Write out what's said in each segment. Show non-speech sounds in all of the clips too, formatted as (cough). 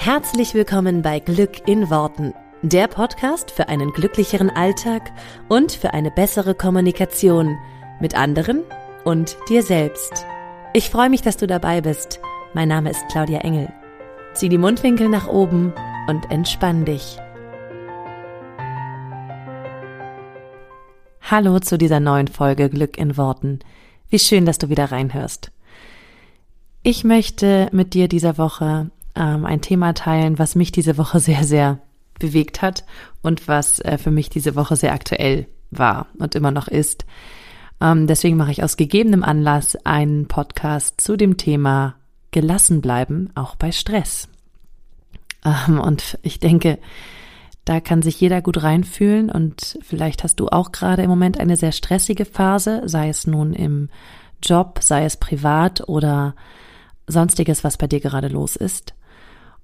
Herzlich willkommen bei Glück in Worten, der Podcast für einen glücklicheren Alltag und für eine bessere Kommunikation mit anderen und dir selbst. Ich freue mich, dass du dabei bist. Mein Name ist Claudia Engel. Zieh die Mundwinkel nach oben und entspann dich. Hallo zu dieser neuen Folge Glück in Worten. Wie schön, dass du wieder reinhörst. Ich möchte mit dir dieser Woche ähm, ein Thema teilen, was mich diese Woche (laughs) sehr, sehr bewegt hat und was äh, für mich diese Woche sehr aktuell war und immer noch ist. Ähm, deswegen mache ich aus gegebenem Anlass einen Podcast zu dem Thema gelassen bleiben, auch bei Stress. Ähm, und ich denke, da kann sich jeder gut reinfühlen und vielleicht hast du auch gerade im Moment eine sehr stressige Phase, sei es nun im Job, sei es privat oder sonstiges, was bei dir gerade los ist.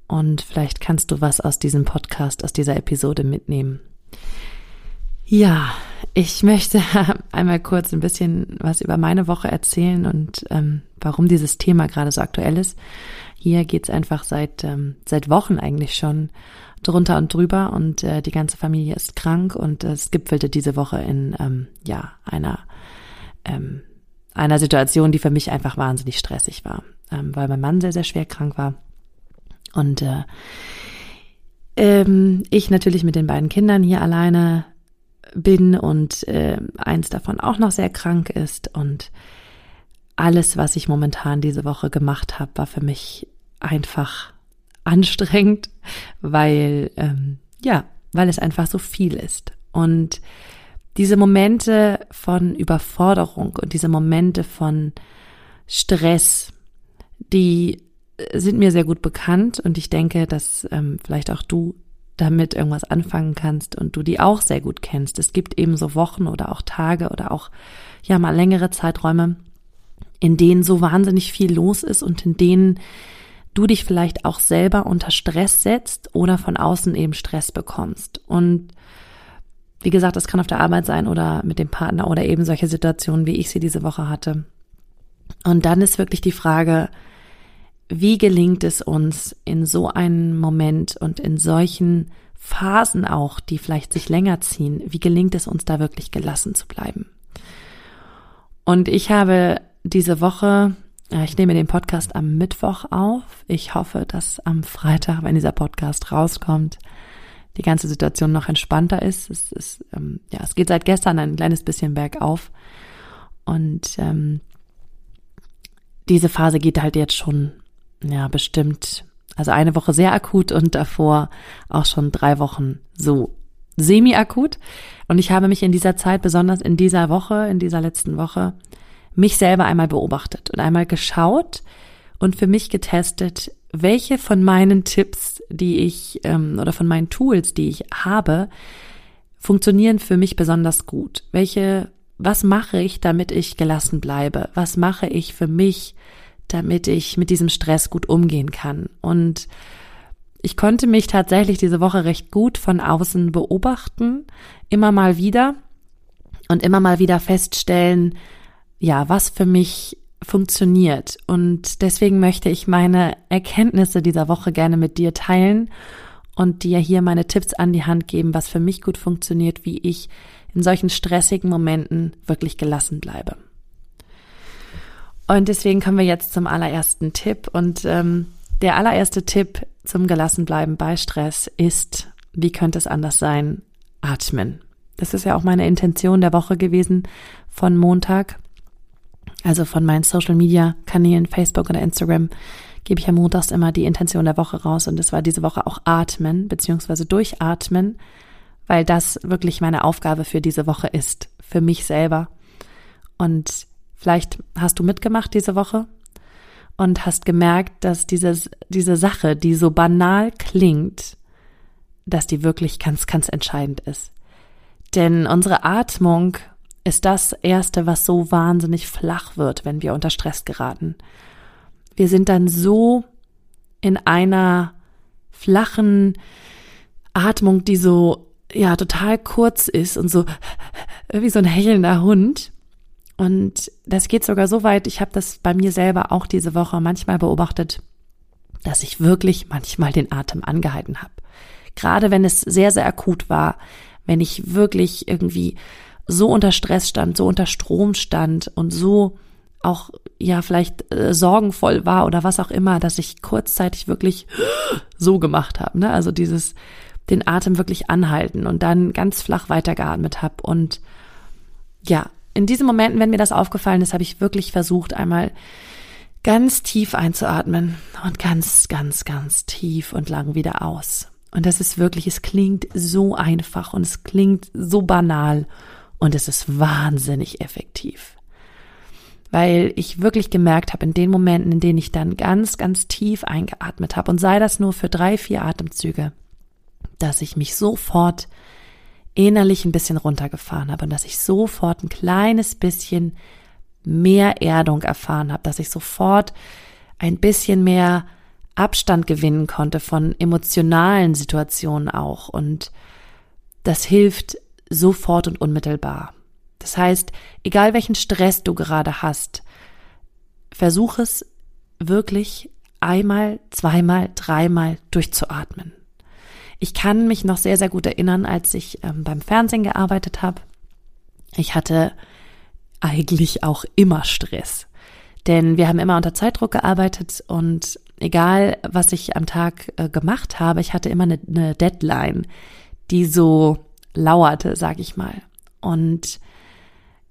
Und vielleicht kannst du was aus diesem Podcast, aus dieser Episode mitnehmen. Ja, ich möchte (laughs) einmal kurz ein bisschen was über meine Woche erzählen und ähm, warum dieses Thema gerade so aktuell ist. Hier geht's einfach seit ähm, seit Wochen eigentlich schon drunter und drüber und äh, die ganze Familie ist krank und es gipfelte diese Woche in ähm, ja einer ähm, einer Situation, die für mich einfach wahnsinnig stressig war, ähm, weil mein Mann sehr sehr schwer krank war und äh, ähm, ich natürlich mit den beiden Kindern hier alleine bin und äh, eins davon auch noch sehr krank ist. Und alles, was ich momentan diese Woche gemacht habe, war für mich einfach anstrengend, weil ähm, ja, weil es einfach so viel ist. Und diese Momente von Überforderung und diese Momente von Stress, die sind mir sehr gut bekannt und ich denke, dass ähm, vielleicht auch du damit irgendwas anfangen kannst und du die auch sehr gut kennst. Es gibt eben so Wochen oder auch Tage oder auch ja mal längere Zeiträume, in denen so wahnsinnig viel los ist und in denen du dich vielleicht auch selber unter Stress setzt oder von außen eben Stress bekommst. Und wie gesagt, das kann auf der Arbeit sein oder mit dem Partner oder eben solche Situationen, wie ich sie diese Woche hatte. Und dann ist wirklich die Frage, wie gelingt es uns in so einem Moment und in solchen Phasen auch, die vielleicht sich länger ziehen, wie gelingt es uns da wirklich gelassen zu bleiben? Und ich habe diese Woche, ich nehme den Podcast am Mittwoch auf. Ich hoffe, dass am Freitag, wenn dieser Podcast rauskommt, die ganze Situation noch entspannter ist. Es ist, ähm, ja, es geht seit gestern ein kleines bisschen bergauf. Und ähm, diese Phase geht halt jetzt schon ja, bestimmt, also eine Woche sehr akut und davor auch schon drei Wochen so semi-akut. Und ich habe mich in dieser Zeit, besonders in dieser Woche, in dieser letzten Woche, mich selber einmal beobachtet und einmal geschaut und für mich getestet, welche von meinen Tipps, die ich ähm, oder von meinen Tools, die ich habe, funktionieren für mich besonders gut. Welche, was mache ich, damit ich gelassen bleibe? Was mache ich für mich, damit ich mit diesem Stress gut umgehen kann. Und ich konnte mich tatsächlich diese Woche recht gut von außen beobachten, immer mal wieder und immer mal wieder feststellen, ja, was für mich funktioniert. Und deswegen möchte ich meine Erkenntnisse dieser Woche gerne mit dir teilen und dir hier meine Tipps an die Hand geben, was für mich gut funktioniert, wie ich in solchen stressigen Momenten wirklich gelassen bleibe. Und deswegen kommen wir jetzt zum allerersten Tipp. Und ähm, der allererste Tipp zum Gelassenbleiben bei Stress ist, wie könnte es anders sein, atmen. Das ist ja auch meine Intention der Woche gewesen von Montag. Also von meinen Social Media Kanälen, Facebook oder Instagram, gebe ich ja montags immer die Intention der Woche raus. Und es war diese Woche auch atmen, beziehungsweise durchatmen, weil das wirklich meine Aufgabe für diese Woche ist, für mich selber. Und Vielleicht hast du mitgemacht diese Woche und hast gemerkt, dass dieses, diese Sache, die so banal klingt, dass die wirklich ganz, ganz entscheidend ist. Denn unsere Atmung ist das Erste, was so wahnsinnig flach wird, wenn wir unter Stress geraten. Wir sind dann so in einer flachen Atmung, die so, ja, total kurz ist und so wie so ein hechelnder Hund. Und das geht sogar so weit, ich habe das bei mir selber auch diese Woche manchmal beobachtet, dass ich wirklich manchmal den Atem angehalten habe. Gerade wenn es sehr, sehr akut war, wenn ich wirklich irgendwie so unter Stress stand, so unter Strom stand und so auch ja vielleicht äh, sorgenvoll war oder was auch immer, dass ich kurzzeitig wirklich (gasps) so gemacht habe, ne? Also dieses den Atem wirklich anhalten und dann ganz flach weitergeatmet habe und ja, in diesen Momenten, wenn mir das aufgefallen ist, habe ich wirklich versucht einmal ganz tief einzuatmen und ganz ganz ganz tief und lang wieder aus. Und das ist wirklich, es klingt so einfach und es klingt so banal und es ist wahnsinnig effektiv. Weil ich wirklich gemerkt habe, in den Momenten, in denen ich dann ganz, ganz tief eingeatmet habe und sei das nur für drei, vier Atemzüge, dass ich mich sofort innerlich ein bisschen runtergefahren habe und dass ich sofort ein kleines bisschen mehr Erdung erfahren habe, dass ich sofort ein bisschen mehr Abstand gewinnen konnte von emotionalen Situationen auch. Und das hilft sofort und unmittelbar. Das heißt, egal welchen Stress du gerade hast, versuch es wirklich einmal, zweimal, dreimal durchzuatmen. Ich kann mich noch sehr, sehr gut erinnern, als ich ähm, beim Fernsehen gearbeitet habe. Ich hatte eigentlich auch immer Stress. Denn wir haben immer unter Zeitdruck gearbeitet und egal, was ich am Tag äh, gemacht habe, ich hatte immer eine, eine Deadline, die so lauerte, sag ich mal. Und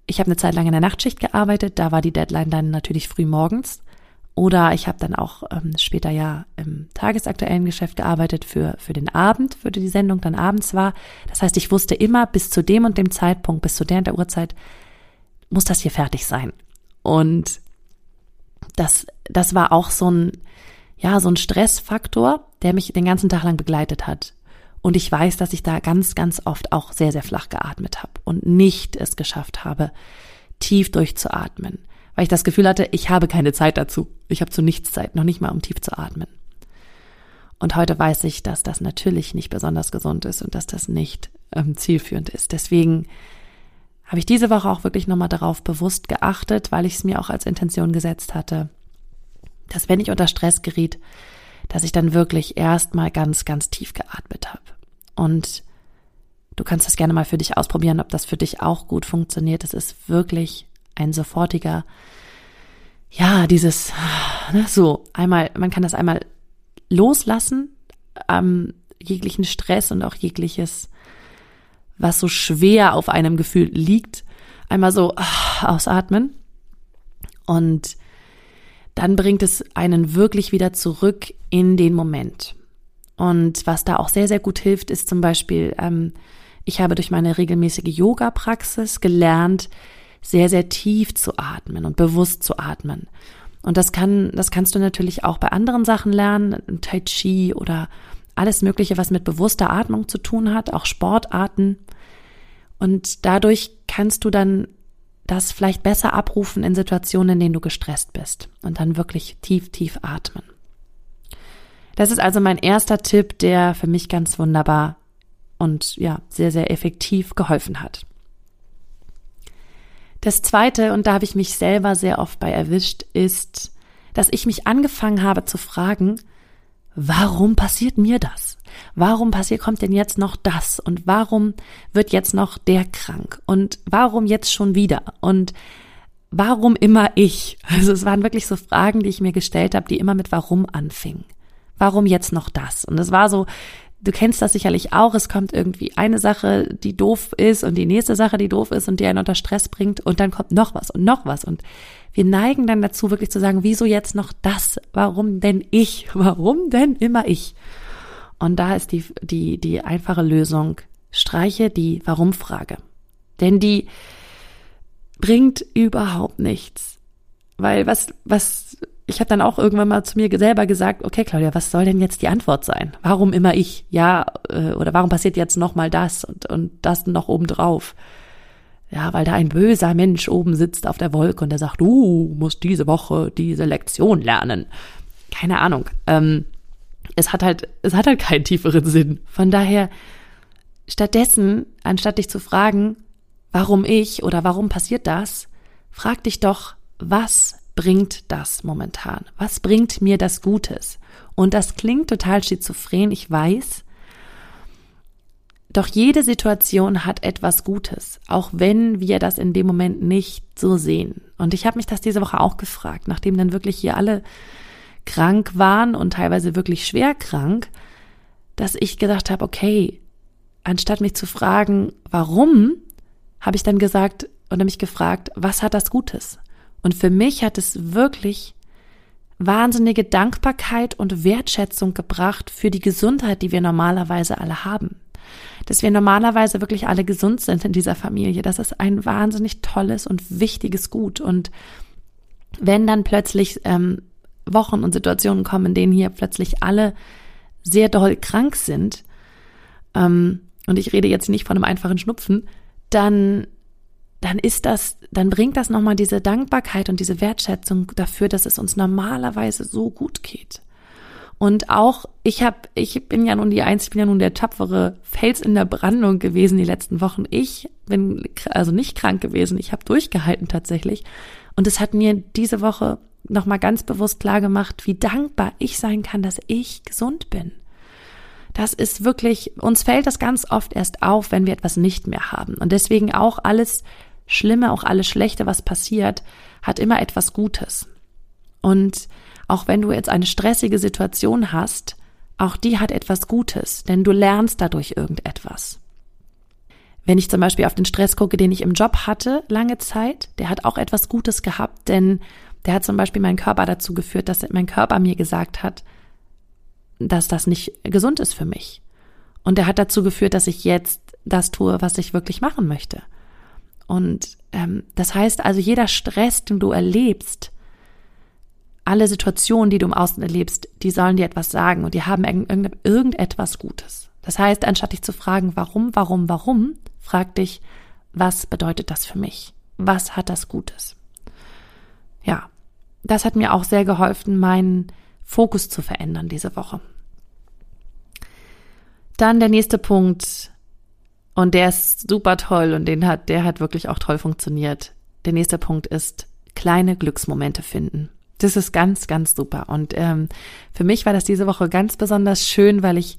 ich habe eine Zeit lang in der Nachtschicht gearbeitet, da war die Deadline dann natürlich früh morgens. Oder ich habe dann auch ähm, später ja im tagesaktuellen Geschäft gearbeitet für, für den Abend, für die Sendung dann abends war. Das heißt, ich wusste immer, bis zu dem und dem Zeitpunkt, bis zu der und der Uhrzeit, muss das hier fertig sein. Und das, das war auch so ein, ja, so ein Stressfaktor, der mich den ganzen Tag lang begleitet hat. Und ich weiß, dass ich da ganz, ganz oft auch sehr, sehr flach geatmet habe und nicht es geschafft habe, tief durchzuatmen, weil ich das Gefühl hatte, ich habe keine Zeit dazu. Ich habe zu nichts Zeit, noch nicht mal um tief zu atmen. Und heute weiß ich, dass das natürlich nicht besonders gesund ist und dass das nicht ähm, zielführend ist. Deswegen habe ich diese Woche auch wirklich nochmal darauf bewusst geachtet, weil ich es mir auch als Intention gesetzt hatte, dass wenn ich unter Stress geriet, dass ich dann wirklich erstmal ganz, ganz tief geatmet habe. Und du kannst das gerne mal für dich ausprobieren, ob das für dich auch gut funktioniert. Es ist wirklich ein sofortiger, ja, dieses, ne, so, einmal, man kann das einmal loslassen, ähm, jeglichen Stress und auch jegliches, was so schwer auf einem Gefühl liegt, einmal so ah, ausatmen und dann bringt es einen wirklich wieder zurück in den Moment. Und was da auch sehr, sehr gut hilft, ist zum Beispiel, ähm, ich habe durch meine regelmäßige Yoga-Praxis gelernt, sehr, sehr tief zu atmen und bewusst zu atmen. Und das kann, das kannst du natürlich auch bei anderen Sachen lernen, Tai Chi oder alles Mögliche, was mit bewusster Atmung zu tun hat, auch Sportarten. Und dadurch kannst du dann das vielleicht besser abrufen in Situationen, in denen du gestresst bist und dann wirklich tief, tief atmen. Das ist also mein erster Tipp, der für mich ganz wunderbar und ja, sehr, sehr effektiv geholfen hat. Das zweite, und da habe ich mich selber sehr oft bei erwischt, ist, dass ich mich angefangen habe zu fragen, warum passiert mir das? Warum passiert, kommt denn jetzt noch das? Und warum wird jetzt noch der krank? Und warum jetzt schon wieder? Und warum immer ich? (laughs) Also es waren wirklich so Fragen, die ich mir gestellt habe, die immer mit warum anfingen warum jetzt noch das? Und es war so, du kennst das sicherlich auch, es kommt irgendwie eine Sache, die doof ist und die nächste Sache, die doof ist und die einen unter Stress bringt und dann kommt noch was und noch was und wir neigen dann dazu, wirklich zu sagen, wieso jetzt noch das? Warum denn ich? (laughs) Warum denn immer ich? Und da ist die, die, die einfache Lösung, streiche die Warum-Frage. Denn die bringt überhaupt nichts. Weil was, was ich habe dann auch irgendwann mal zu mir selber gesagt, okay, Claudia, was soll denn jetzt die Antwort sein? Warum immer ich? Ja, äh, oder warum passiert jetzt noch mal das und, und das noch obendrauf? Ja, weil da ein böser Mensch oben sitzt auf der Wolke und der sagt, du musst diese Woche diese Lektion lernen. Keine Ahnung. Ähm, es hat halt, es hat halt keinen tieferen Sinn. Von daher, stattdessen, anstatt dich zu fragen, warum ich oder warum passiert das, frag dich doch, was bringt das momentan? Was bringt mir das Gutes? Und das klingt total schizophren, ich weiß. Doch jede Situation hat etwas Gutes, auch wenn wir das in dem Moment nicht so sehen. Und ich habe mich das diese Woche auch gefragt, nachdem dann wirklich hier alle krank waren und teilweise wirklich schwer krank, dass ich gedacht habe, okay, anstatt mich zu fragen, warum, habe ich dann gesagt oder mich gefragt, was hat das Gutes? Und für mich hat es wirklich wahnsinnige Dankbarkeit und Wertschätzung gebracht für die Gesundheit, die wir normalerweise alle haben. Dass wir normalerweise wirklich alle gesund sind in dieser Familie, das ist ein wahnsinnig tolles und wichtiges Gut. Und wenn dann plötzlich ähm, Wochen und Situationen kommen, in denen hier plötzlich alle sehr doll krank sind, ähm, und ich rede jetzt nicht von einem einfachen Schnupfen, dann dann ist das, dann bringt das nochmal diese Dankbarkeit und diese Wertschätzung dafür, dass es uns normalerweise so gut geht. Und auch, ich habe, ich bin ja nun die Einzige, ich bin ja nun der tapfere Fels in der Brandung gewesen die letzten Wochen. Ich bin also nicht krank gewesen, ich habe durchgehalten tatsächlich. Und es hat mir diese Woche nochmal ganz bewusst klar gemacht, wie dankbar ich sein kann, dass ich gesund bin. Das ist wirklich, uns fällt das ganz oft erst auf, wenn wir etwas nicht mehr haben. Und deswegen auch alles Schlimme, auch alles Schlechte, was passiert, hat immer etwas Gutes. Und auch wenn du jetzt eine stressige Situation hast, auch die hat etwas Gutes, denn du lernst dadurch irgendetwas. Wenn ich zum Beispiel auf den Stress gucke, den ich im Job hatte, lange Zeit, der hat auch etwas Gutes gehabt, denn der hat zum Beispiel meinen Körper dazu geführt, dass mein Körper mir gesagt hat, dass das nicht gesund ist für mich. Und der hat dazu geführt, dass ich jetzt das tue, was ich wirklich machen möchte. Und ähm, das heißt also, jeder Stress, den du erlebst, alle Situationen, die du im Außen erlebst, die sollen dir etwas sagen und die haben irgend, irgendetwas Gutes. Das heißt, anstatt dich zu fragen, warum, warum, warum, frag dich, was bedeutet das für mich? Was hat das Gutes? Ja, das hat mir auch sehr geholfen, meinen Fokus zu verändern diese Woche. Dann der nächste Punkt, und der ist super toll und den hat, der hat wirklich auch toll funktioniert. Der nächste Punkt ist kleine Glücksmomente finden. Das ist ganz, ganz super. Und ähm, für mich war das diese Woche ganz besonders schön, weil ich,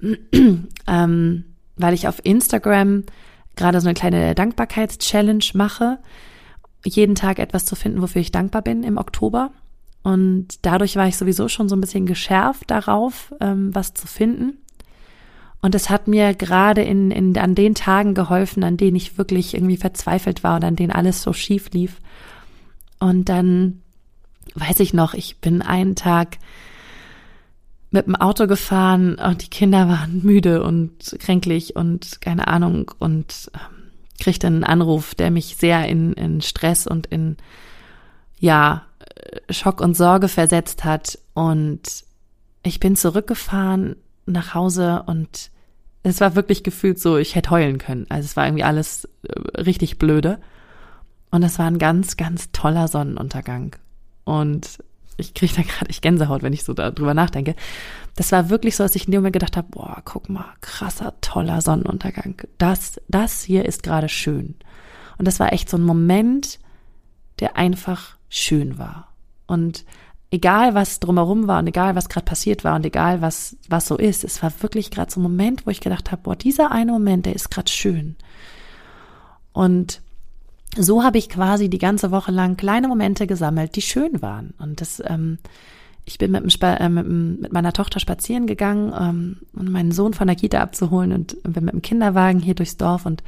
(clears throat) ähm, weil ich auf Instagram gerade so eine kleine Dankbarkeits-Challenge mache, jeden Tag etwas zu finden, wofür ich dankbar bin im Oktober. Und dadurch war ich sowieso schon so ein bisschen geschärft darauf, ähm, was zu finden. Und es hat mir gerade in, in, an den Tagen geholfen, an denen ich wirklich irgendwie verzweifelt war und an denen alles so schief lief. Und dann weiß ich noch, ich bin einen Tag mit dem Auto gefahren und die Kinder waren müde und kränklich und keine Ahnung und ähm, kriegte einen Anruf, der mich sehr in, in Stress und in, ja, Schock und Sorge versetzt hat. Und ich bin zurückgefahren nach Hause und es war wirklich gefühlt so, ich hätte heulen können. Also es war irgendwie alles äh, richtig blöde. Und es war ein ganz, ganz toller Sonnenuntergang. Und ich kriege da gerade ich Gänsehaut, wenn ich so darüber nachdenke. Das war wirklich so, dass ich in dem Moment gedacht habe, boah, guck mal, krasser, toller Sonnenuntergang. Das, das hier ist gerade schön. Und das war echt so ein Moment, der einfach schön war. Und egal was drumherum war und egal was gerade passiert war und egal was was so ist, es war wirklich gerade so ein Moment, wo ich gedacht habe, boah, dieser eine Moment, der ist gerade schön. Und so habe ich quasi die ganze Woche lang kleine Momente gesammelt, die schön waren. Und das, ähm, ich bin mit, dem, äh, mit, mit, meiner Tochter spazieren gegangen, ähm, um meinen Sohn von der Kita abzuholen und bin mit dem Kinderwagen hier durchs Dorf und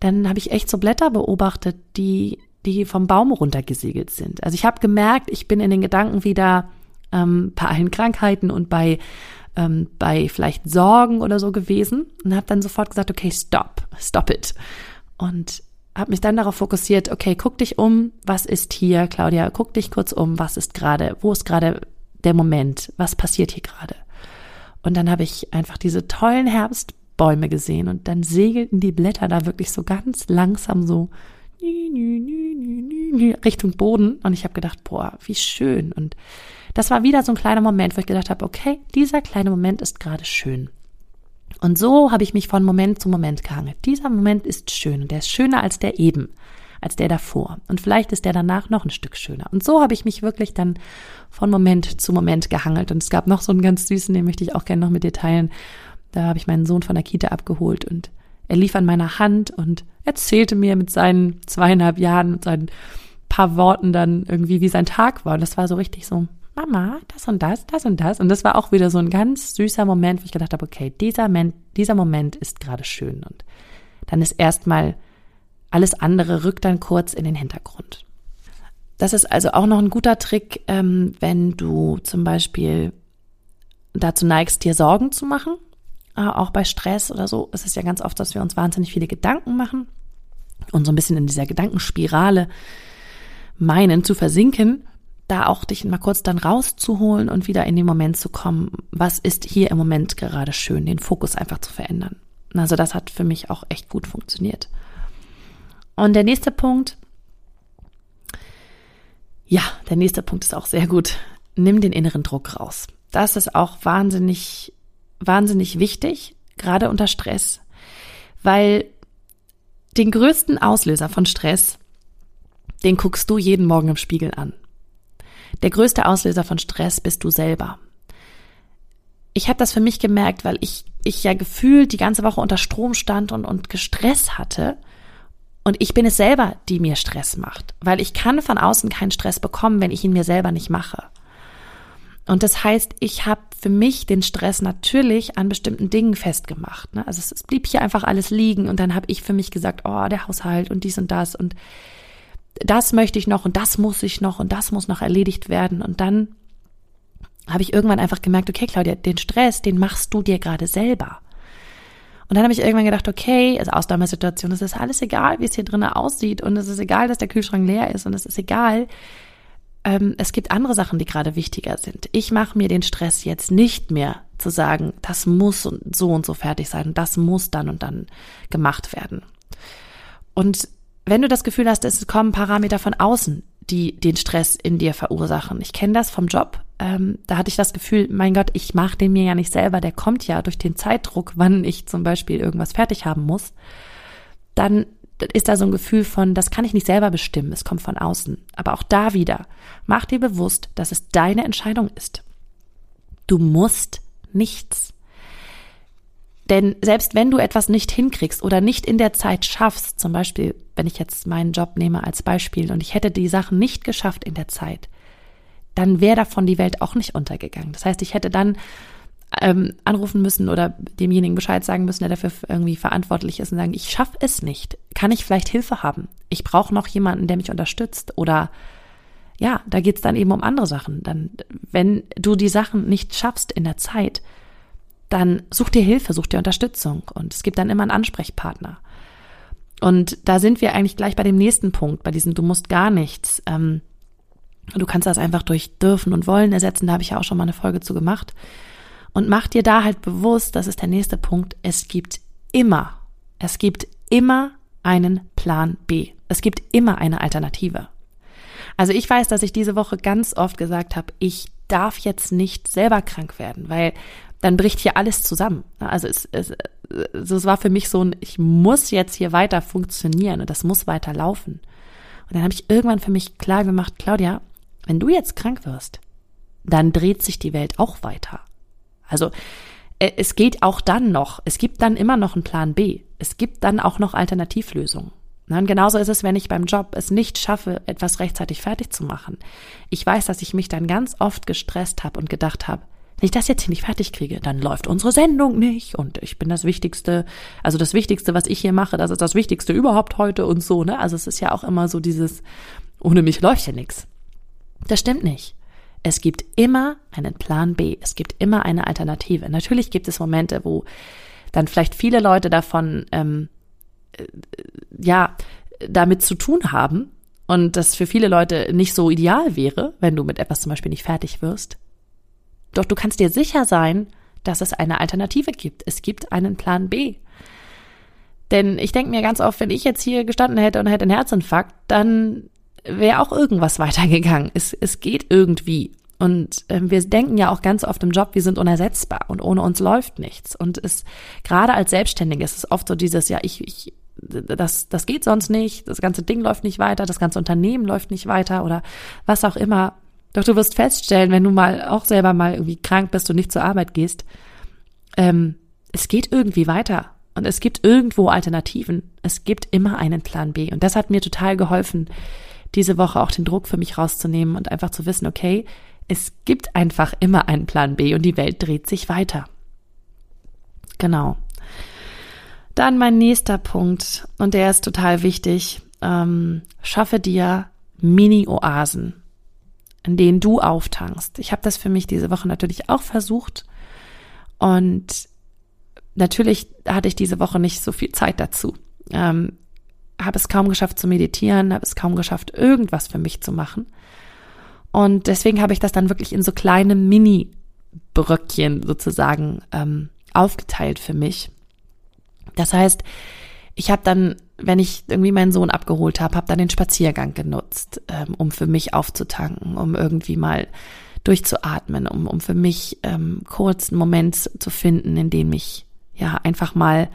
dann habe ich echt so Blätter beobachtet, die die vom Baum runtergesegelt sind. Also ich habe gemerkt, ich bin in den Gedanken wieder ähm, bei allen Krankheiten und bei ähm, bei vielleicht Sorgen oder so gewesen und habe dann sofort gesagt, okay, stop, stop it. Und habe mich dann darauf fokussiert, okay, guck dich um, was ist hier, Claudia, guck dich kurz um, was ist gerade, wo ist gerade der Moment, was passiert hier gerade. Und dann habe ich einfach diese tollen Herbstbäume gesehen und dann segelten die Blätter da wirklich so ganz langsam so Richtung Boden und ich habe gedacht, boah, wie schön. Und das war wieder so ein kleiner Moment, wo ich gedacht habe, okay, dieser kleine Moment ist gerade schön. Und so habe ich mich von Moment zu Moment gehangelt. Dieser Moment ist schön und der ist schöner als der eben. als der davor. Und vielleicht ist der danach noch ein Stück schöner. Und so habe ich mich wirklich dann von Moment zu Moment gehangelt. Und es gab noch so einen ganz süßen, den möchte ich auch gerne noch mit dir teilen. Da habe ich meinen Sohn von der Kita abgeholt und er lief an meiner Hand und erzählte mir mit seinen zweieinhalb Jahren, mit seinen paar Worten dann irgendwie, wie sein Tag war. Und das war so richtig so, Mama, das und das, das und das. Und das war auch wieder so ein ganz süßer Moment, wo ich gedacht habe, okay, dieser Moment, dieser Moment ist gerade schön. Und dann ist erstmal alles andere rückt dann kurz in den Hintergrund. Das ist also auch noch ein guter Trick, ähm, wenn du zum Beispiel dazu neigst, dir Sorgen zu machen. Äh, auch bei Stress oder so ist es ja ganz oft, dass wir uns wahnsinnig viele Gedanken machen und so ein bisschen in dieser Gedankenspirale meinen zu versinken, da auch dich mal kurz dann rauszuholen und wieder in den Moment zu kommen, was ist hier im Moment gerade schön, den Fokus einfach zu verändern. Also das hat für mich auch echt gut funktioniert. Und der nächste Punkt, ja, der nächste Punkt ist auch sehr gut. Nimm den inneren Druck raus. Das ist auch wahnsinnig, wahnsinnig wichtig, gerade unter Stress, weil den größten Auslöser von Stress den guckst du jeden Morgen im Spiegel an. Der größte Auslöser von Stress bist du selber. Ich habe das für mich gemerkt, weil ich, ich ja gefühlt die ganze Woche unter Strom stand und, und gestresst hatte. Und ich bin es selber, die mir Stress macht, weil ich kann von außen keinen Stress bekommen, wenn ich ihn mir selber nicht mache. Und das heißt, ich habe für mich den Stress natürlich an bestimmten Dingen festgemacht. Ne? Also es, es blieb hier einfach alles liegen und dann habe ich für mich gesagt, oh, der Haushalt und dies und das und das möchte ich noch und das muss ich noch und das muss noch erledigt werden. Und dann habe ich irgendwann einfach gemerkt, okay, Claudia, den Stress, den machst du dir gerade selber. Und dann habe ich irgendwann gedacht, okay, also Ausnahmesituation, es ist alles egal, wie es hier drinnen aussieht und es ist egal, dass der Kühlschrank leer ist und es ist egal. Ähm, es gibt andere Sachen, die gerade wichtiger sind. Ich mache mir den Stress jetzt nicht mehr zu sagen, das muss so und so fertig sein das muss dann und dann gemacht werden. Und wenn du das Gefühl hast, es kommen Parameter von außen, die den Stress in dir verursachen. Ich kenne das vom Job. Ähm, da hatte ich das Gefühl, mein Gott, ich mache den mir ja nicht selber, der kommt ja durch den Zeitdruck, wann ich zum Beispiel irgendwas fertig haben muss. Dann ist da so ein Gefühl von, das kann ich nicht selber bestimmen, es kommt von außen. Aber auch da wieder, mach dir bewusst, dass es deine Entscheidung ist. Du musst nichts. Denn selbst wenn du etwas nicht hinkriegst oder nicht in der Zeit schaffst, zum Beispiel, wenn ich jetzt meinen Job nehme als Beispiel und ich hätte die Sachen nicht geschafft in der Zeit, dann wäre davon die Welt auch nicht untergegangen. Das heißt, ich hätte dann ähm, anrufen müssen oder demjenigen Bescheid sagen müssen, der dafür irgendwie verantwortlich ist und sagen, ich schaffe es nicht. Kann ich vielleicht Hilfe haben? Ich brauche noch jemanden, der mich unterstützt oder ja, da geht's dann eben um andere Sachen. Dann, wenn du die Sachen nicht schaffst in der Zeit, dann such dir Hilfe, such dir Unterstützung und es gibt dann immer einen Ansprechpartner. Und da sind wir eigentlich gleich bei dem nächsten Punkt, bei diesem Du musst gar nichts. Ähm, du kannst das einfach durch dürfen und wollen ersetzen, da habe ich ja auch schon mal eine Folge zu gemacht. Und mach dir da halt bewusst, das ist der nächste Punkt, es gibt immer, es gibt immer einen Plan B. Es gibt immer eine Alternative. Also ich weiß, dass ich diese Woche ganz oft gesagt habe, ich darf jetzt nicht selber krank werden, weil dann bricht hier alles zusammen. Also es, es, es war für mich so ein, ich muss jetzt hier weiter funktionieren und das muss weiter laufen. Und dann habe ich irgendwann für mich klar gemacht, Claudia, wenn du jetzt krank wirst, dann dreht sich die Welt auch weiter. Also äh, es geht auch dann noch, es gibt dann immer noch einen Plan B. Es gibt dann auch noch Alternativlösungen. Und genauso ist es, wenn ich beim Job es nicht schaffe, etwas rechtzeitig fertig zu machen. Ich weiß, dass ich mich dann ganz oft gestresst habe und gedacht habe, wenn ich das jetzt hier nicht fertig kriege, dann läuft unsere Sendung nicht und ich bin das Wichtigste, also das Wichtigste, was ich hier mache, das ist das Wichtigste überhaupt heute und so, ne? Also es ist ja auch immer so dieses, ohne mich läuft ja nichts. Das stimmt nicht. Es gibt immer einen Plan B, es gibt immer eine Alternative. Natürlich gibt es Momente, wo dann vielleicht viele Leute davon, ähm, äh, ja, damit zu tun haben und das für viele Leute nicht so ideal wäre, wenn du mit etwas zum Beispiel nicht fertig wirst. Doch du kannst dir sicher sein, dass es eine Alternative gibt. Es gibt einen Plan B. Denn ich denke mir ganz oft, wenn ich jetzt hier gestanden hätte und hätte einen Herzinfarkt, dann wäre auch irgendwas weitergegangen. Es, es geht irgendwie. Und äh, wir denken ja auch ganz oft im Job, wir sind unersetzbar und ohne uns läuft nichts. Und es gerade als Selbstständige ist es oft so dieses, ja, ich, ich das, das geht sonst nicht, das ganze Ding läuft nicht weiter, das ganze Unternehmen läuft nicht weiter oder was auch immer. Doch du wirst feststellen, wenn du mal auch selber mal irgendwie krank bist und nicht zur Arbeit gehst, ähm, es geht irgendwie weiter und es gibt irgendwo Alternativen. Es gibt immer einen Plan B und das hat mir total geholfen, diese Woche auch den Druck für mich rauszunehmen und einfach zu wissen, okay, es gibt einfach immer einen Plan B und die Welt dreht sich weiter. Genau. Dann mein nächster Punkt, und der ist total wichtig. Ähm, schaffe dir Mini-Oasen, in denen du auftankst. Ich habe das für mich diese Woche natürlich auch versucht. Und natürlich hatte ich diese Woche nicht so viel Zeit dazu. Ähm, habe es kaum geschafft zu meditieren, habe es kaum geschafft, irgendwas für mich zu machen. Und deswegen habe ich das dann wirklich in so kleine Mini-Bröckchen sozusagen ähm, aufgeteilt für mich. Das heißt, ich habe dann, wenn ich irgendwie meinen Sohn abgeholt habe, habe dann den Spaziergang genutzt, ähm, um für mich aufzutanken, um irgendwie mal durchzuatmen, um, um für mich ähm, kurz einen Moment zu finden, in dem ich ja einfach mal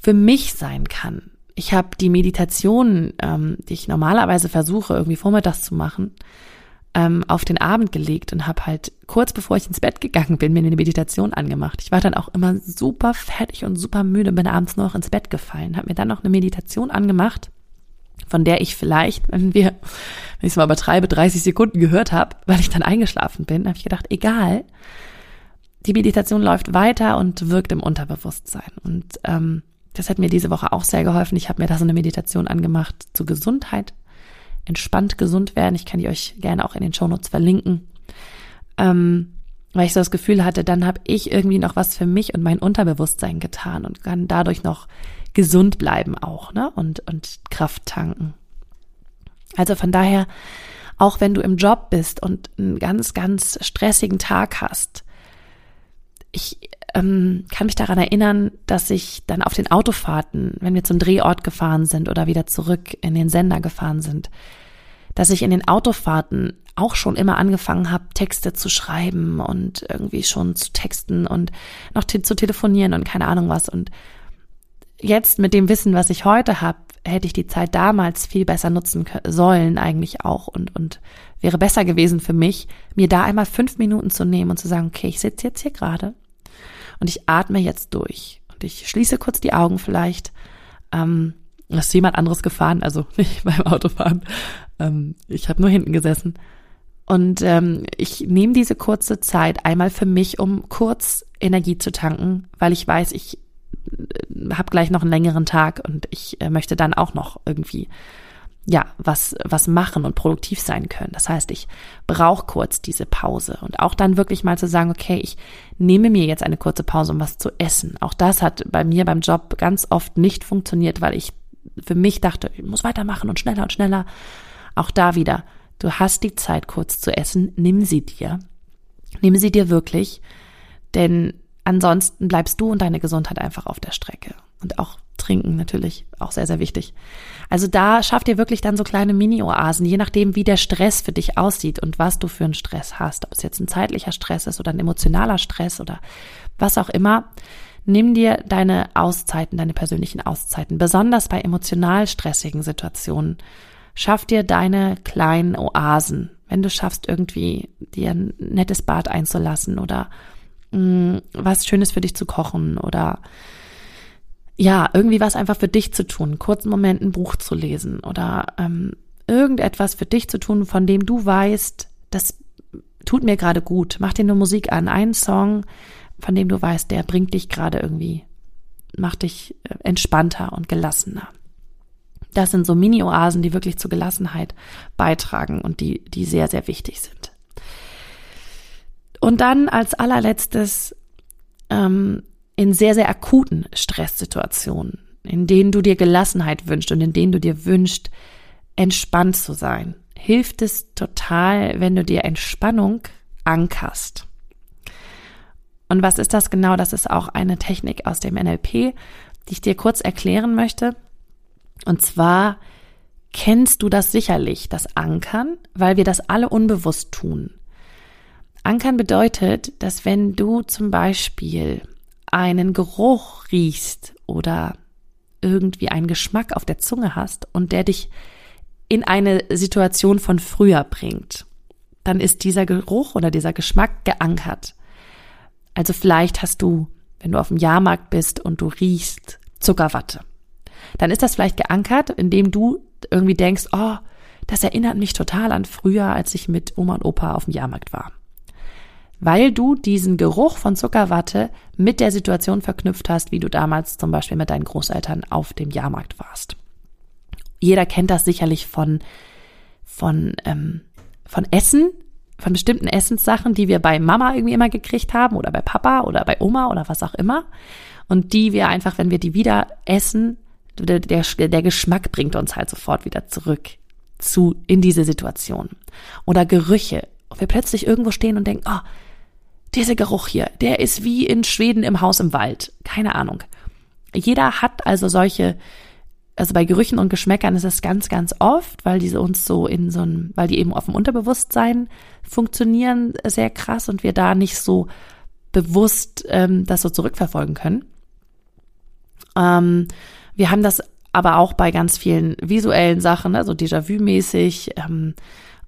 für mich sein kann. Ich habe die Meditation, ähm, die ich normalerweise versuche, irgendwie vormittags zu machen, ähm, auf den Abend gelegt und habe halt kurz bevor ich ins Bett gegangen bin, mir eine Meditation angemacht. Ich war dann auch immer super fertig und super müde, bin abends noch ins Bett gefallen, habe mir dann noch eine Meditation angemacht, von der ich vielleicht, wenn wir, wenn ich es mal übertreibe, 30 Sekunden gehört habe, weil ich dann eingeschlafen bin, habe ich gedacht, egal, die Meditation läuft weiter und wirkt im Unterbewusstsein. Und ähm, das hat mir diese Woche auch sehr geholfen. Ich habe mir da so eine Meditation angemacht zur Gesundheit entspannt gesund werden. Ich kann die euch gerne auch in den Shownotes verlinken. Ähm, weil ich so das Gefühl hatte, dann habe ich irgendwie noch was für mich und mein Unterbewusstsein getan und kann dadurch noch gesund bleiben auch, ne? Und, und Kraft tanken. Also von daher, auch wenn du im Job bist und einen ganz, ganz stressigen Tag hast, ich ähm, kann mich daran erinnern, dass ich dann auf den Autofahrten, wenn wir zum Drehort gefahren sind oder wieder zurück in den Sender gefahren sind, dass ich in den Autofahrten auch schon immer angefangen habe, Texte zu schreiben und irgendwie schon zu texten und noch te zu telefonieren und keine Ahnung was. Und jetzt mit dem Wissen, was ich heute habe, hätte ich die Zeit damals viel besser nutzen sollen eigentlich auch und, und wäre besser gewesen für mich, mir da einmal fünf Minuten zu nehmen und zu sagen, okay, ich sitze jetzt hier gerade und ich atme jetzt durch und ich schließe kurz die Augen vielleicht. Ähm, ist jemand anderes gefahren, also (laughs) nicht beim Autofahren. Ähm, ich habe nur hinten gesessen. Und ähm, ich nehme diese kurze Zeit einmal für mich, um kurz Energie zu tanken, weil ich weiß, ich äh, habe gleich noch einen längeren Tag und ich äh, möchte dann auch noch irgendwie ja, was, was machen und produktiv sein können. Das heißt, ich brauche kurz diese Pause und auch dann wirklich mal zu sagen, okay, ich nehme mir jetzt eine kurze Pause, um was zu essen. Auch das hat bei mir beim Job ganz oft nicht funktioniert, weil ich für mich dachte, ich muss weitermachen und schneller und schneller. Auch da wieder, du hast die Zeit kurz zu essen, nimm sie dir. Nimm sie dir wirklich, denn ansonsten bleibst du und deine Gesundheit einfach auf der Strecke. Und auch trinken natürlich, auch sehr, sehr wichtig. Also da schafft ihr wirklich dann so kleine Mini-Oasen, je nachdem, wie der Stress für dich aussieht und was du für einen Stress hast. Ob es jetzt ein zeitlicher Stress ist oder ein emotionaler Stress oder was auch immer. Nimm dir deine Auszeiten, deine persönlichen Auszeiten, besonders bei emotional stressigen Situationen. Schaff dir deine kleinen Oasen. Wenn du schaffst, irgendwie dir ein nettes Bad einzulassen oder mh, mm, was Schönes für dich zu kochen oder ja, irgendwie was einfach für dich zu tun, kurzen Moment ein Buch zu lesen oder ähm, irgendetwas für dich zu tun, von dem du weißt, das tut mir gerade gut. Mach dir nur Musik an, einen Song, von dem du weißt, der bringt dich gerade irgendwie, macht dich äh, entspannter und gelassener. Das sind so Mini-Oasen, die wirklich zur Gelassenheit beitragen und die, die sehr, sehr wichtig sind. Und dann als allerletztes ähm, in sehr, sehr akuten Stresssituationen, in denen du dir Gelassenheit wünschst und in denen du dir wünschst, entspannt zu sein, hilft es total, wenn du dir Entspannung ankerst. Und was ist das genau? Das ist auch eine Technik aus dem NLP, die ich dir kurz erklären möchte. Und zwar kennst du das sicherlich, das Ankern, weil wir das alle unbewusst tun. Ankern bedeutet, dass wenn du zum Beispiel einen Geruch riechst oder irgendwie einen Geschmack auf der Zunge hast und der dich in eine Situation von früher bringt, dann ist dieser Geruch oder dieser Geschmack geankert. Also vielleicht hast du, wenn du auf dem Jahrmarkt bist und du riechst Zuckerwatte, dann ist das vielleicht geankert, indem du irgendwie denkst, oh, das erinnert mich total an früher, als ich mit Oma und Opa auf dem Jahrmarkt war. Weil du diesen Geruch von Zuckerwatte mit der Situation verknüpft hast, wie du damals zum Beispiel mit deinen Großeltern auf dem Jahrmarkt warst. Jeder kennt das sicherlich von, von, ähm, von Essen, von bestimmten Essenssachen, die wir bei Mama irgendwie immer gekriegt haben oder bei Papa oder bei Oma oder was auch immer. Und die wir einfach, wenn wir die wieder essen, der, der, der Geschmack bringt uns halt sofort wieder zurück zu, in diese Situation. Oder Gerüche. Und wir plötzlich irgendwo stehen und denken, oh, dieser Geruch hier, der ist wie in Schweden im Haus im Wald. Keine Ahnung. Jeder hat also solche, also bei Gerüchen und Geschmäckern ist es ganz, ganz oft, weil diese uns so in so ein, weil die eben auf dem Unterbewusstsein funktionieren, sehr krass und wir da nicht so bewusst ähm, das so zurückverfolgen können. Ähm, wir haben das aber auch bei ganz vielen visuellen Sachen, also Déjà-vu-mäßig, ähm,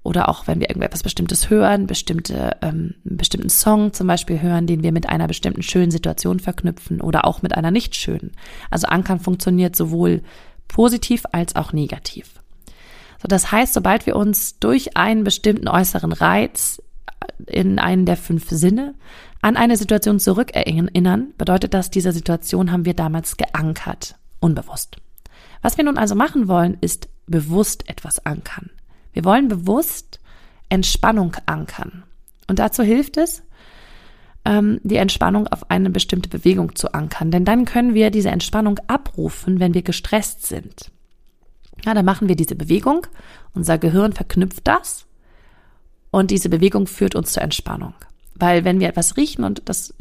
oder auch wenn wir irgendetwas Bestimmtes hören, bestimmte, ähm, einen bestimmten Song zum Beispiel hören, den wir mit einer bestimmten schönen Situation verknüpfen oder auch mit einer nicht schönen. Also Ankern funktioniert sowohl positiv als auch negativ. So, das heißt, sobald wir uns durch einen bestimmten äußeren Reiz in einen der fünf Sinne an eine Situation zurückerinnern, bedeutet das, diese Situation haben wir damals geankert, unbewusst. Was wir nun also machen wollen, ist bewusst etwas ankern. Wir wollen bewusst Entspannung ankern. Und dazu hilft es, ähm, die Entspannung auf eine bestimmte Bewegung zu ankern. Denn dann können wir diese Entspannung abrufen, wenn wir gestresst sind. Ja, dann machen wir diese Bewegung, unser Gehirn verknüpft das und diese Bewegung führt uns zur Entspannung. Weil wenn wir etwas riechen und das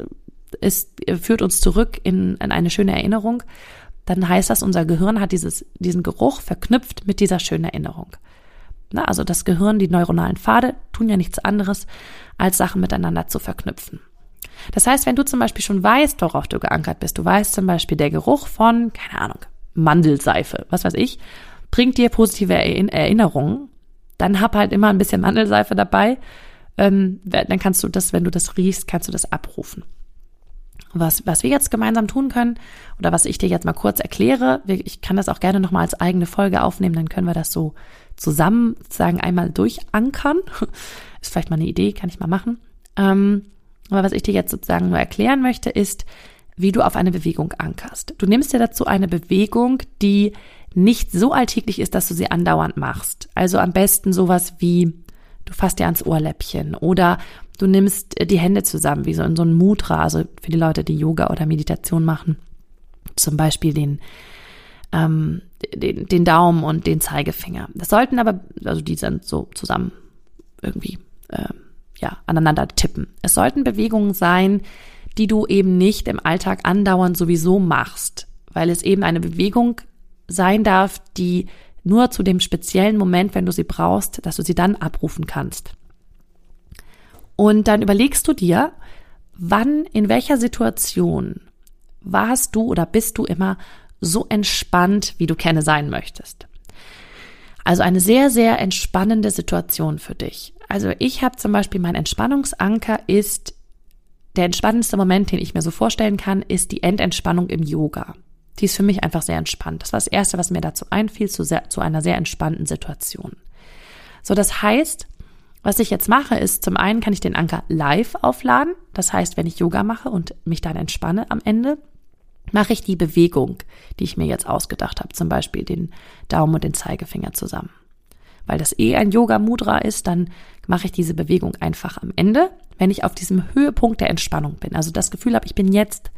ist, führt uns zurück in, in eine schöne Erinnerung, dann heißt das, unser Gehirn hat dieses, diesen Geruch verknüpft mit dieser schönen Erinnerung. Na, also das Gehirn, die neuronalen Pfade tun ja nichts anderes, als Sachen miteinander zu verknüpfen. Das heißt, wenn du zum Beispiel schon weißt, worauf du geankert bist, du weißt zum Beispiel, der Geruch von, keine Ahnung, Mandelseife, was weiß ich, bringt dir positive Erinnerungen, dann hab halt immer ein bisschen Mandelseife dabei. Ähm, dann kannst du das, wenn du das riechst, kannst du das abrufen. Was, was wir jetzt gemeinsam tun können oder was ich dir jetzt mal kurz erkläre, ich kann das auch gerne nochmal als eigene Folge aufnehmen, dann können wir das so zusammen sozusagen einmal durchankern. (laughs) Ist vielleicht mal eine Idee, kann ich mal machen. Ähm, aber was ich dir jetzt sozusagen nur erklären möchte, ist, wie du auf eine Bewegung ankerst. Du nimmst dir dazu eine Bewegung, die nicht so alltäglich ist, dass du sie andauernd machst. Also am besten sowas wie, du fasst dir ans Ohrläppchen oder Du nimmst die Hände zusammen, wie so in so ein Mudra, also für die Leute, die Yoga oder Meditation machen. Zum Beispiel den, ähm, den, den Daumen und den Zeigefinger. Das sollten aber, also die sind so zusammen irgendwie, äh, ja, aneinander tippen. Es sollten Bewegungen sein, die du eben nicht im Alltag andauernd sowieso machst, weil es eben eine Bewegung sein darf, die nur zu dem speziellen Moment, wenn du sie brauchst, dass du sie dann abrufen kannst. Und dann überlegst du dir, wann, in welcher Situation warst du oder bist du immer so entspannt, wie du gerne sein möchtest. Also eine sehr, sehr entspannende Situation für dich. Also ich habe zum Beispiel mein Entspannungsanker ist der entspannendste Moment, den ich mir so vorstellen kann, ist die Endentspannung im Yoga. Die ist für mich einfach sehr entspannt. Das war das Erste, was mir dazu einfiel, zu, sehr, zu einer sehr entspannten Situation. So, das heißt, was ich jetzt mache, ist zum einen kann ich den Anker live aufladen. Das heißt, wenn ich Yoga mache und mich dann entspanne am Ende, mache ich die Bewegung, die ich mir jetzt ausgedacht habe, zum Beispiel den Daumen und den Zeigefinger zusammen. Weil das eh ein Yoga Mudra ist, dann mache ich diese Bewegung einfach am Ende, wenn ich auf diesem Höhepunkt der Entspannung bin. Also das Gefühl habe, ich bin jetzt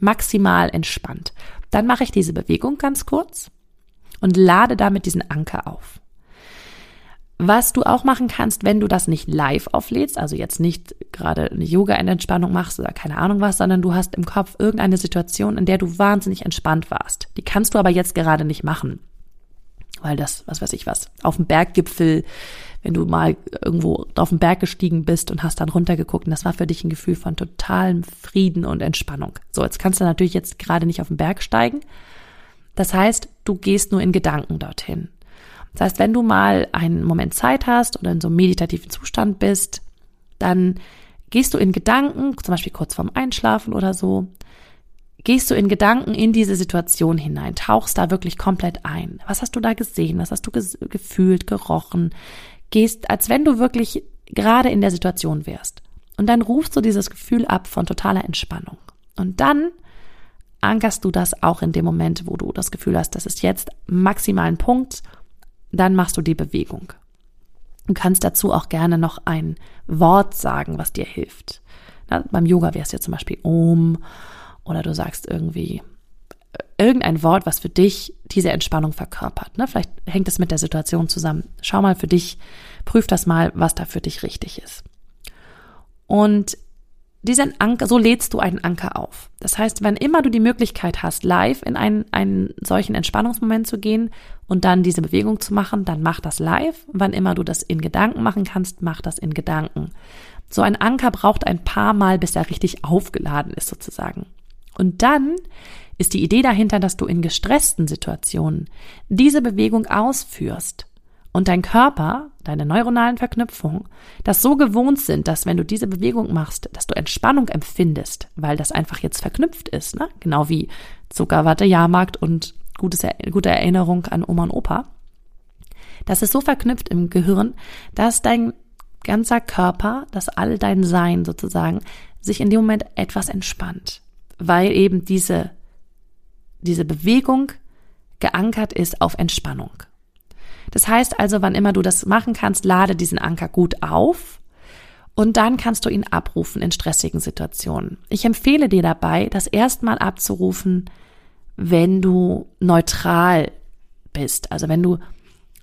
maximal entspannt. Dann mache ich diese Bewegung ganz kurz und lade damit diesen Anker auf. Was du auch machen kannst, wenn du das nicht live auflädst, also jetzt nicht gerade eine Yoga-Entspannung machst oder keine Ahnung was, sondern du hast im Kopf irgendeine Situation, in der du wahnsinnig entspannt warst. Die kannst du aber jetzt gerade nicht machen. Weil das, was weiß ich was, auf dem Berggipfel, wenn du mal irgendwo auf den Berg gestiegen bist und hast dann runtergeguckt und das war für dich ein Gefühl von totalem Frieden und Entspannung. So, jetzt kannst du natürlich jetzt gerade nicht auf den Berg steigen, Das heißt, du gehst nur in Gedanken dorthin. Das heißt, wenn du mal einen Moment Zeit hast oder in so einem meditativen Zustand bist, dann gehst du in Gedanken, zum Beispiel kurz vorm Einschlafen oder so, gehst du in Gedanken in diese Situation hinein, tauchst da wirklich komplett ein. Was hast du da gesehen? Was hast du gefühlt, gerochen? Gehst, als wenn du wirklich gerade in der Situation wärst. Und dann rufst du dieses Gefühl ab von totaler Entspannung. Und dann ankerst du das auch in dem Moment, wo du das Gefühl hast, das ist jetzt maximal ein Punkt, dann machst du die Bewegung. Du kannst dazu auch gerne noch ein Wort sagen, was dir hilft. Na, beim Yoga wäre es ja zum Beispiel Om oder du sagst irgendwie äh, irgendein Wort, was für dich diese Entspannung verkörpert. Ne? Vielleicht hängt es mit der Situation zusammen. Schau mal für dich, prüf das mal, was da für dich richtig ist. Und diesen Anker, so lädst du einen Anker auf. Das heißt, wenn immer du die Möglichkeit hast, live in einen, einen solchen Entspannungsmoment zu gehen und dann diese Bewegung zu machen, dann mach das live. Wann immer du das in Gedanken machen kannst, mach das in Gedanken. So ein Anker braucht ein paar Mal, bis er richtig aufgeladen ist sozusagen. Und dann ist die Idee dahinter, dass du in gestressten Situationen diese Bewegung ausführst und dein Körper, deine neuronalen Verknüpfungen, das so gewohnt sind, dass wenn du diese Bewegung machst, dass du Entspannung empfindest, weil das einfach jetzt verknüpft ist, ne? genau wie Zuckerwatte, Jahrmarkt und gutes, gute Erinnerung an Oma und Opa. Das ist so verknüpft im Gehirn, dass dein ganzer Körper, dass all dein Sein sozusagen sich in dem Moment etwas entspannt, weil eben diese, diese Bewegung geankert ist auf Entspannung. Das heißt also, wann immer du das machen kannst, lade diesen Anker gut auf und dann kannst du ihn abrufen in stressigen Situationen. Ich empfehle dir dabei, das erstmal abzurufen, wenn du neutral bist. Also wenn du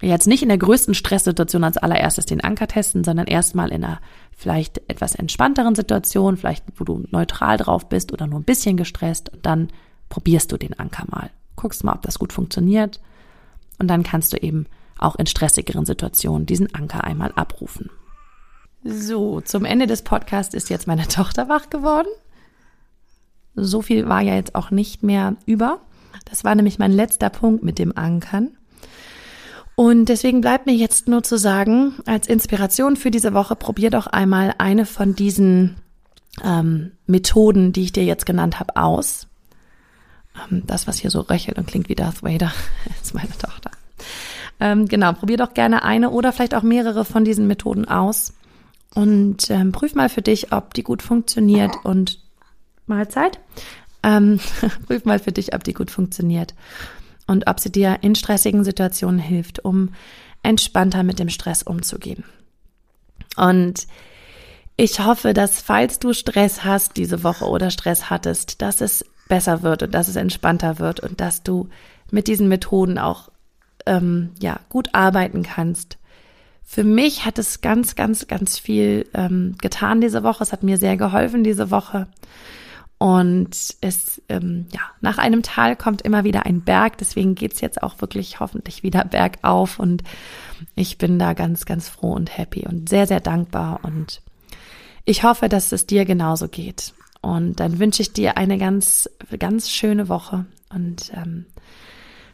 jetzt nicht in der größten Stresssituation als allererstes den Anker testen, sondern erstmal in einer vielleicht etwas entspannteren Situation, vielleicht wo du neutral drauf bist oder nur ein bisschen gestresst und dann probierst du den Anker mal. Guckst mal, ob das gut funktioniert und dann kannst du eben auch in stressigeren Situationen diesen Anker einmal abrufen. So, zum Ende des Podcasts ist jetzt meine (laughs) Tochter wach geworden. So viel war ja jetzt auch nicht mehr über. Das war nämlich mein letzter Punkt mit dem Ankern. Und deswegen bleibt mir jetzt nur zu sagen, als Inspiration für diese Woche, probier doch einmal eine von diesen ähm, Methoden, die ich dir jetzt genannt habe, aus. Ähm, das, was hier so röchelt und klingt wie Darth Vader, (laughs) ist meine Tochter. Ähm, genau, probier doch gerne eine oder vielleicht auch mehrere von diesen Methoden aus und ähm, prüf mal für dich, ob die gut funktioniert und Mahlzeit. Ähm, (laughs) prüf mal für dich, ob die gut funktioniert und ob sie dir in stressigen Situationen hilft, um entspannter mit dem Stress umzugehen. Und ich hoffe, dass falls du Stress hast diese Woche oder Stress hattest, dass es besser wird und dass es entspannter wird und dass du mit diesen Methoden auch ähm, ja gut arbeiten kannst. Für mich hat es ganz, ganz, ganz viel ähm, getan diese Woche. Es hat mir sehr geholfen diese Woche. Und es, ähm, ja, nach einem Tal kommt immer wieder ein Berg. Deswegen geht's jetzt auch wirklich hoffentlich wieder (laughs) bergauf. Und ich bin da ganz, ganz froh und happy und sehr, sehr dankbar. Und ich hoffe, dass es dir genauso geht. Und dann wünsche ich dir eine ganz, ganz schöne Woche. Und ähm,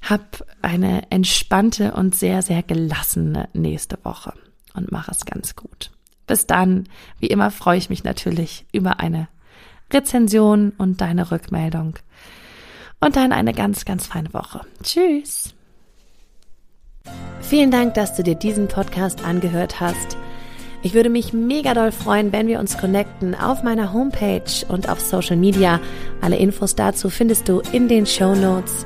hab eine entspannte und sehr, sehr gelassene nächste Woche und mach es ganz gut. Bis dann, wie immer freue ich mich natürlich über eine Rezension und deine Rückmeldung. Und dann eine ganz, ganz feine Woche. Tschüss. Vielen Dank, dass du dir diesen Podcast angehört hast. Ich würde mich mega doll freuen, wenn wir uns connecten auf meiner Homepage und auf Social Media. Alle Infos dazu findest du in den Show Notes.